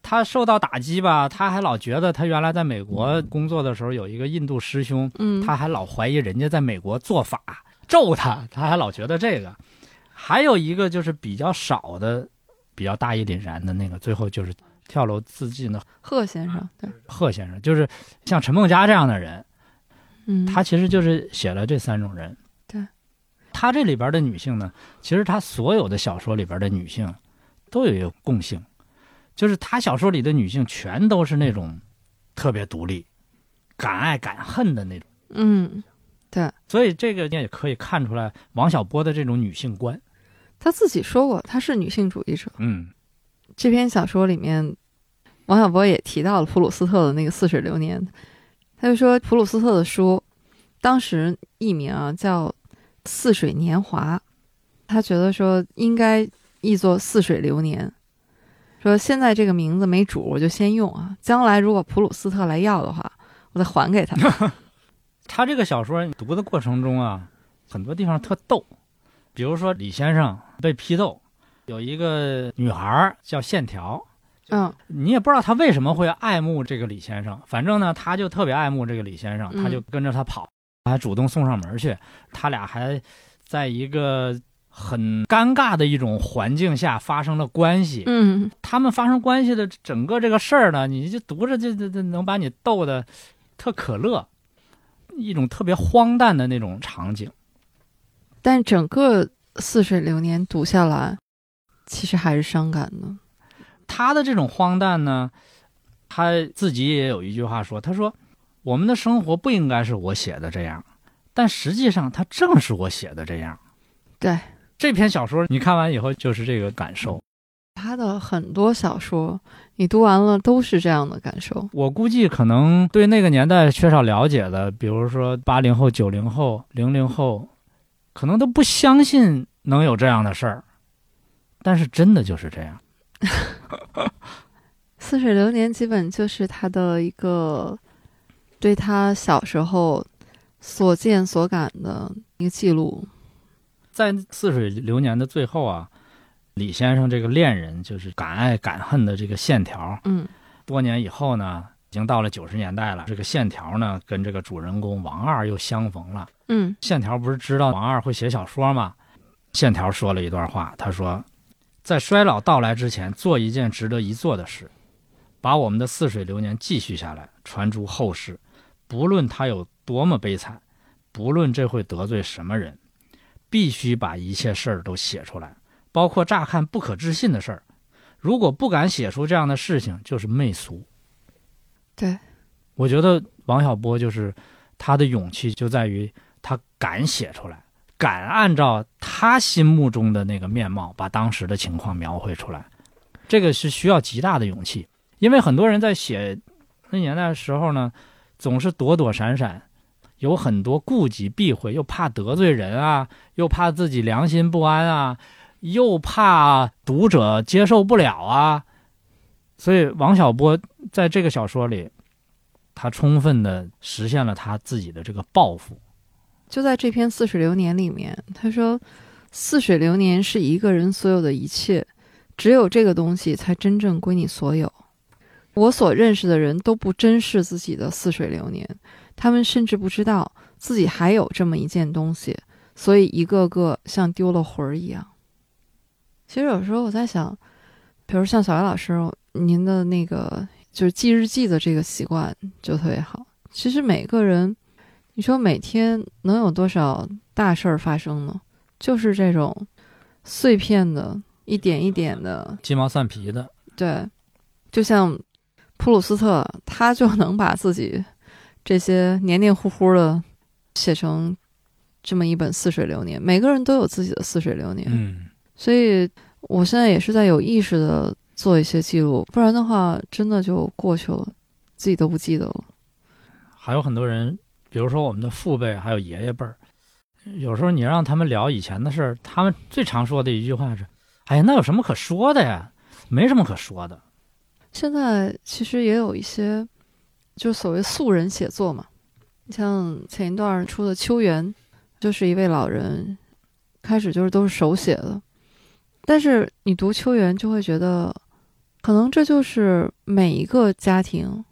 他受到打击吧，他还老觉得他原来在美国工作的时候有一个印度师兄，嗯，他还老怀疑人家在美国做法咒他，他还老觉得这个。还有一个就是比较少的、比较大义凛然的那个，最后就是跳楼自尽的贺先生，对，贺先生，就是像陈梦家这样的人，嗯，他其实就是写了这三种人。对，他这里边的女性呢，其实他所有的小说里边的女性都有一个共性，就是他小说里的女性全都是那种特别独立、敢爱敢恨的那种。嗯，对所以这个也可以看出来王小波的这种女性观。他自己说过他是女性主义者。嗯。这篇小说里面，王小波也提到了普鲁斯特的那个《似水流年》，他就说普鲁斯特的书当时译名啊叫《似水年华》，他觉得说应该译作《似水流年》，说现在这个名字没主，我就先用啊，将来如果普鲁斯特来要的话，我再还给他。他这个小说读的过程中啊，很多地方特逗，比如说李先生被批斗，有一个女孩叫线条，嗯你也不知道她为什么会爱慕这个李先生，反正呢，她就特别爱慕这个李先生，她就跟着他跑，还主动送上门去，他俩还在一个很尴尬的一种环境下发生了关系。嗯，他们发生关系的整个这个事儿呢，你就读着就就就能把你逗得特可乐，一种特别荒诞的那种场景。但整个《似水流年》读下来，其实还是伤感的。他的这种荒诞呢，他自己也有一句话说：“他说我们的生活不应该是我写的这样，但实际上它正是我写的这样。对，这篇小说你看完以后就是这个感受。他的很多小说，你读完了都是这样的感受。我估计可能对那个年代缺少了解的，比如说八零后、九零后、零零后，可能都不相信能有这样的事儿。但是真的就是这样。《似水流年》基本就是他的一个对他小时候所见所感的一个记录。在《似水流年》的最后啊，李先生这个恋人就是敢爱敢恨的这个线条，嗯多年以后呢，已经到了九十年代了，这个线条呢跟这个主人公王二又相逢了。嗯线条不是知道王二会写小说吗？线条说了一段话，他说：“在衰老到来之前，做一件值得一做的事，把我们的似水流年继续下来，传诸后世。不论它有多么悲惨，不论这会得罪什么人，必须把一切事儿都写出来，包括乍看不可置信的事儿。如果不敢写出这样的事情，就是媚俗。”对，我觉得王小波就是他的勇气就在于他敢写出来，敢按照他心目中的那个面貌把当时的情况描绘出来，这个是需要极大的勇气。因为很多人在写那年代的时候呢，总是躲躲闪闪，有很多顾忌避讳，又怕得罪人啊，又怕自己良心不安啊，又怕读者接受不了啊。所以王小波在这个小说里，他充分的实现了他自己的这个抱负。就在这篇《似水流年》里面，他说：“似水流年是一个人所有的一切，只有这个东西才真正归你所有。我所认识的人都不珍视自己的似水流年，他们甚至不知道自己还有这么一件东西，所以一个个像丢了魂儿一样。”其实有时候我在想，比如像小艾老师，您的那个就是记日记的这个习惯就特别好。其实每个人。你说每天能有多少大事儿发生呢？就是这种碎片的、一点一点的、鸡毛蒜皮的。对，就像普鲁斯特，他就能把自己这些黏黏糊糊的写成这么一本《似水流年》。每个人都有自己的《似水流年》，嗯，所以我现在也是在有意识的做一些记录，不然的话，真的就过去了，自己都不记得了。还有很多人。比如说我们的父辈还有爷爷辈儿，有时候你让他们聊以前的事儿，他们最常说的一句话是：“哎呀，那有什么可说的呀？没什么可说的。”现在其实也有一些，就所谓素人写作嘛。你像前一段出的《秋园》，就是一位老人，开始就是都是手写的，但是你读《秋园》就会觉得，可能这就是每一个家庭。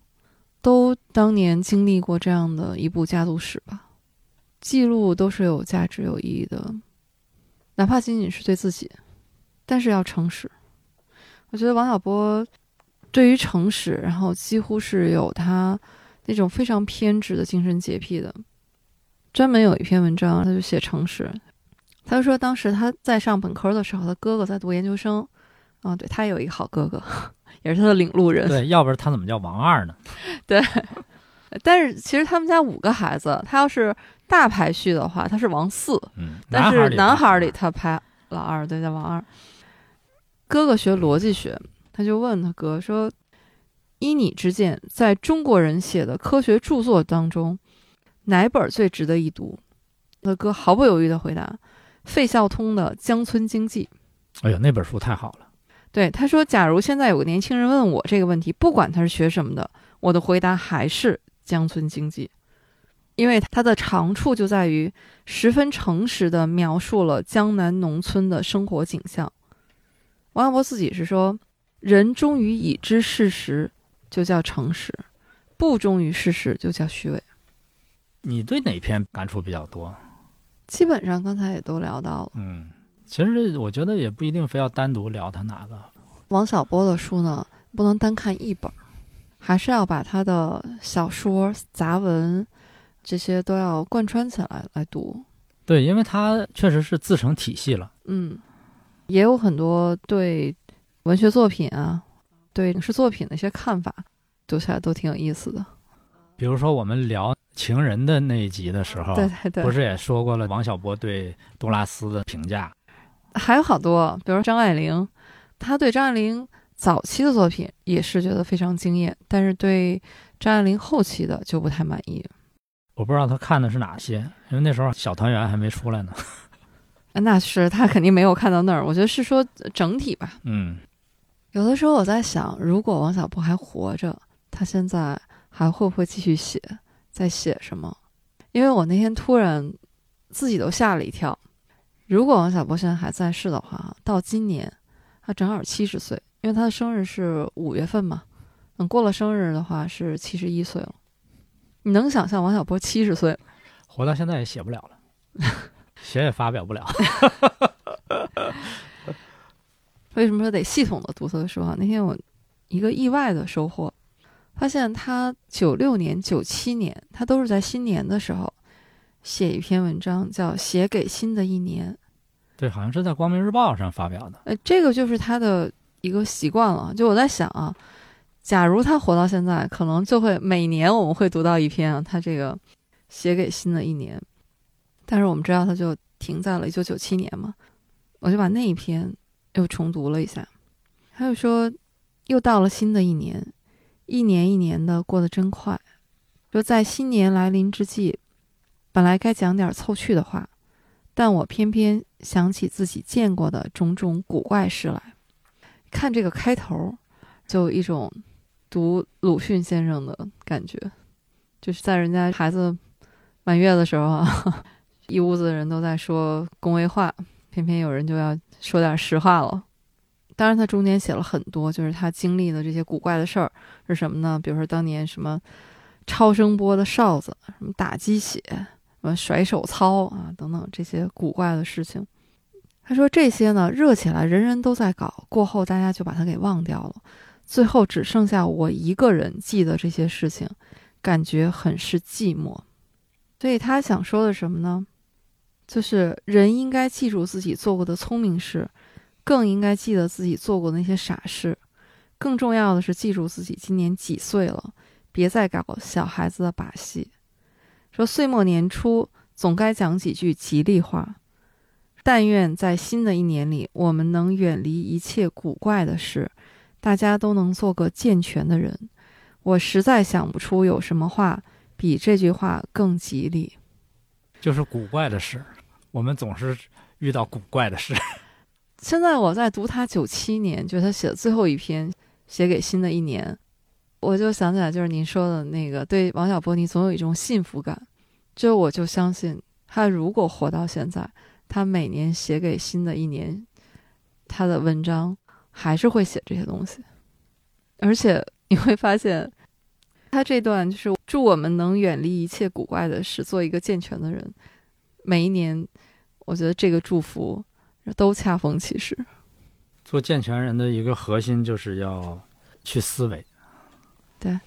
都当年经历过这样的一部家族史吧，记录都是有价值、有意义的，哪怕仅仅是对自己，但是要诚实。我觉得王小波对于诚实，然后几乎是有他那种非常偏执的精神洁癖的。专门有一篇文章，他就写诚实，他就说当时他在上本科的时候，他哥哥在读研究生，啊，对他也有一个好哥哥。也是他的领路人，对，要不然他怎么叫王二呢？对，但是其实他们家五个孩子，他要是大排序的话，他是王四，嗯，但是男孩里里他排老二，对，叫王二。哥哥学逻辑学，他就问他哥说：“依你之见，在中国人写的科学著作当中，哪本最值得一读？”他哥毫不犹豫的回答：“费孝通的《江村经济》。”哎呀，那本书太好了。对他说：“假如现在有个年轻人问我这个问题，不管他是学什么的，我的回答还是乡村经济，因为他的长处就在于十分诚实的描述了江南农村的生活景象。”王小波自己是说：“人忠于已知事实，就叫诚实；不忠于事实，就叫虚伪。”你对哪篇感触比较多？基本上刚才也都聊到了。嗯。其实我觉得也不一定非要单独聊他哪个。王小波的书呢，不能单看一本，还是要把他的小说、杂文这些都要贯穿起来来读。对，因为他确实是自成体系了。嗯，也有很多对文学作品啊、对影视作品的一些看法，读起来都挺有意思的。比如说，我们聊情人的那一集的时候，对对对，不是也说过了王小波对杜拉斯的评价？还有好多，比如张爱玲，她对张爱玲早期的作品也是觉得非常惊艳，但是对张爱玲后期的就不太满意。我不知道他看的是哪些，因为那时候小团圆还没出来呢。那是他肯定没有看到那儿，我觉得是说整体吧。嗯，有的时候我在想，如果王小波还活着，他现在还会不会继续写，在写什么？因为我那天突然自己都吓了一跳。如果王小波现在还在世的话，到今年他正好七十岁，因为他的生日是五月份嘛。等过了生日的话，是七十一岁了。你能想象王小波七十岁活到现在也写不了了，写也发表不了。为什么说得系统的读他的书啊？那天我一个意外的收获，发现他九六年、九七年，他都是在新年的时候写一篇文章，叫《写给新的一年》。对，好像是在《光明日报》上发表的。呃，这个就是他的一个习惯了。就我在想啊，假如他活到现在，可能就会每年我们会读到一篇啊，他这个写给新的一年。但是我们知道，他就停在了一九九七年嘛，我就把那一篇。又重读了一下，他就说，又到了新的一年，一年一年的过得真快。就在新年来临之际，本来该讲点凑趣的话，但我偏偏想起自己见过的种种古怪事来。看这个开头，就有一种读鲁迅先生的感觉，就是在人家孩子满月的时候，一屋子的人都在说恭维话，偏偏有人就要。说点实话了，当然他中间写了很多，就是他经历的这些古怪的事儿是什么呢？比如说当年什么超声波的哨子，什么打鸡血，什么甩手操啊等等这些古怪的事情。他说这些呢热起来人人都在搞，过后大家就把它给忘掉了，最后只剩下我一个人记得这些事情，感觉很是寂寞。所以他想说的什么呢？就是人应该记住自己做过的聪明事，更应该记得自己做过那些傻事。更重要的是，记住自己今年几岁了，别再搞小孩子的把戏。说岁末年初总该讲几句吉利话。但愿在新的一年里，我们能远离一切古怪的事，大家都能做个健全的人。我实在想不出有什么话比这句话更吉利。就是古怪的事。我们总是遇到古怪的事。现在我在读他九七年，就是他写的最后一篇，写给新的一年，我就想起来，就是您说的那个，对王小波，你总有一种幸福感。就我就相信，他如果活到现在，他每年写给新的一年，他的文章还是会写这些东西。而且你会发现，他这段就是祝我们能远离一切古怪的事，做一个健全的人。每一年。我觉得这个祝福都恰逢其时。做健全人的一个核心就是要去思维，对，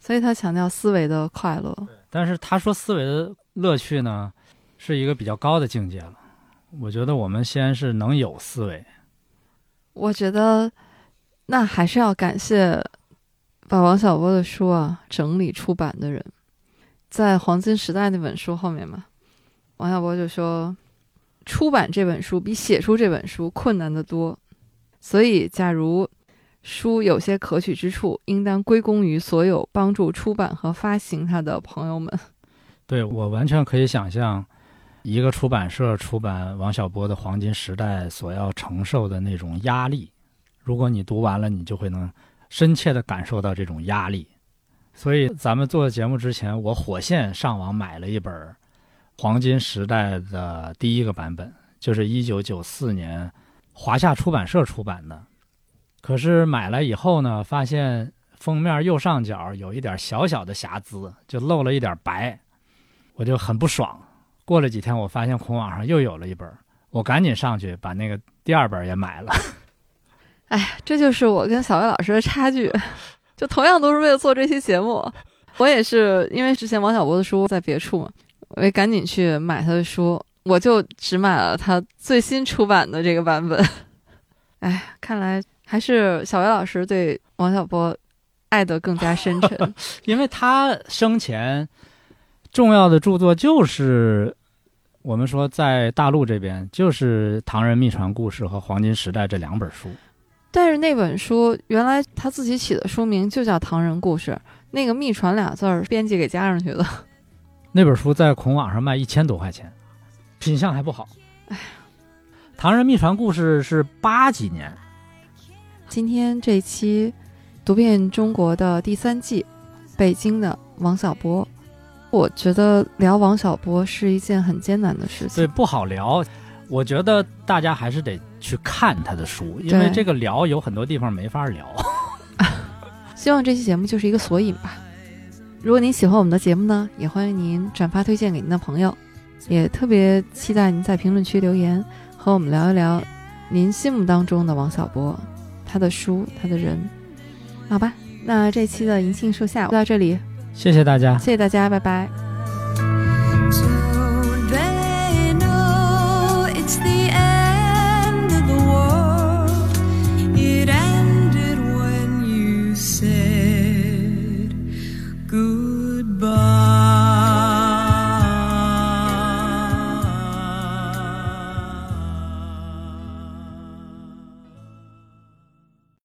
所以他强调思维的快乐。但是他说思维的乐趣呢，是一个比较高的境界了。我觉得我们先是能有思维。我觉得那还是要感谢把王小波的书啊整理出版的人，在《黄金时代》那本书后面嘛，王小波就说。出版这本书比写出这本书困难得多，所以，假如书有些可取之处，应当归功于所有帮助出版和发行它的朋友们。对我完全可以想象，一个出版社出版王小波的《黄金时代》所要承受的那种压力。如果你读完了，你就会能深切地感受到这种压力。所以，咱们做节目之前，我火线上网买了一本。黄金时代的第一个版本就是一九九四年华夏出版社出版的，可是买来以后呢，发现封面右上角有一点小小的瑕疵，就露了一点白，我就很不爽。过了几天，我发现孔网上又有了一本，我赶紧上去把那个第二本也买了。哎，这就是我跟小魏老师的差距，就同样都是为了做这期节目，我也是因为之前王小波的书在别处嘛。我也赶紧去买他的书，我就只买了他最新出版的这个版本。哎，看来还是小薇老师对王小波爱得更加深沉，因为他生前重要的著作就是我们说在大陆这边就是《唐人秘传故事》和《黄金时代》这两本书。但是那本书原来他自己起的书名就叫《唐人故事》，那个“秘传”俩字儿编辑给加上去的。那本书在孔网上卖一千多块钱，品相还不好。哎呀，《唐人秘传故事》是八几年。今天这一期读遍中国的第三季，北京的王小波，我觉得聊王小波是一件很艰难的事情，对，不好聊。我觉得大家还是得去看他的书，因为这个聊有很多地方没法聊。希望这期节目就是一个索引吧。如果您喜欢我们的节目呢，也欢迎您转发推荐给您的朋友，也特别期待您在评论区留言和我们聊一聊您心目当中的王小波。他的书，他的人，好吧，那这期的银杏树下就到这里，谢谢大家，谢谢大家，拜拜。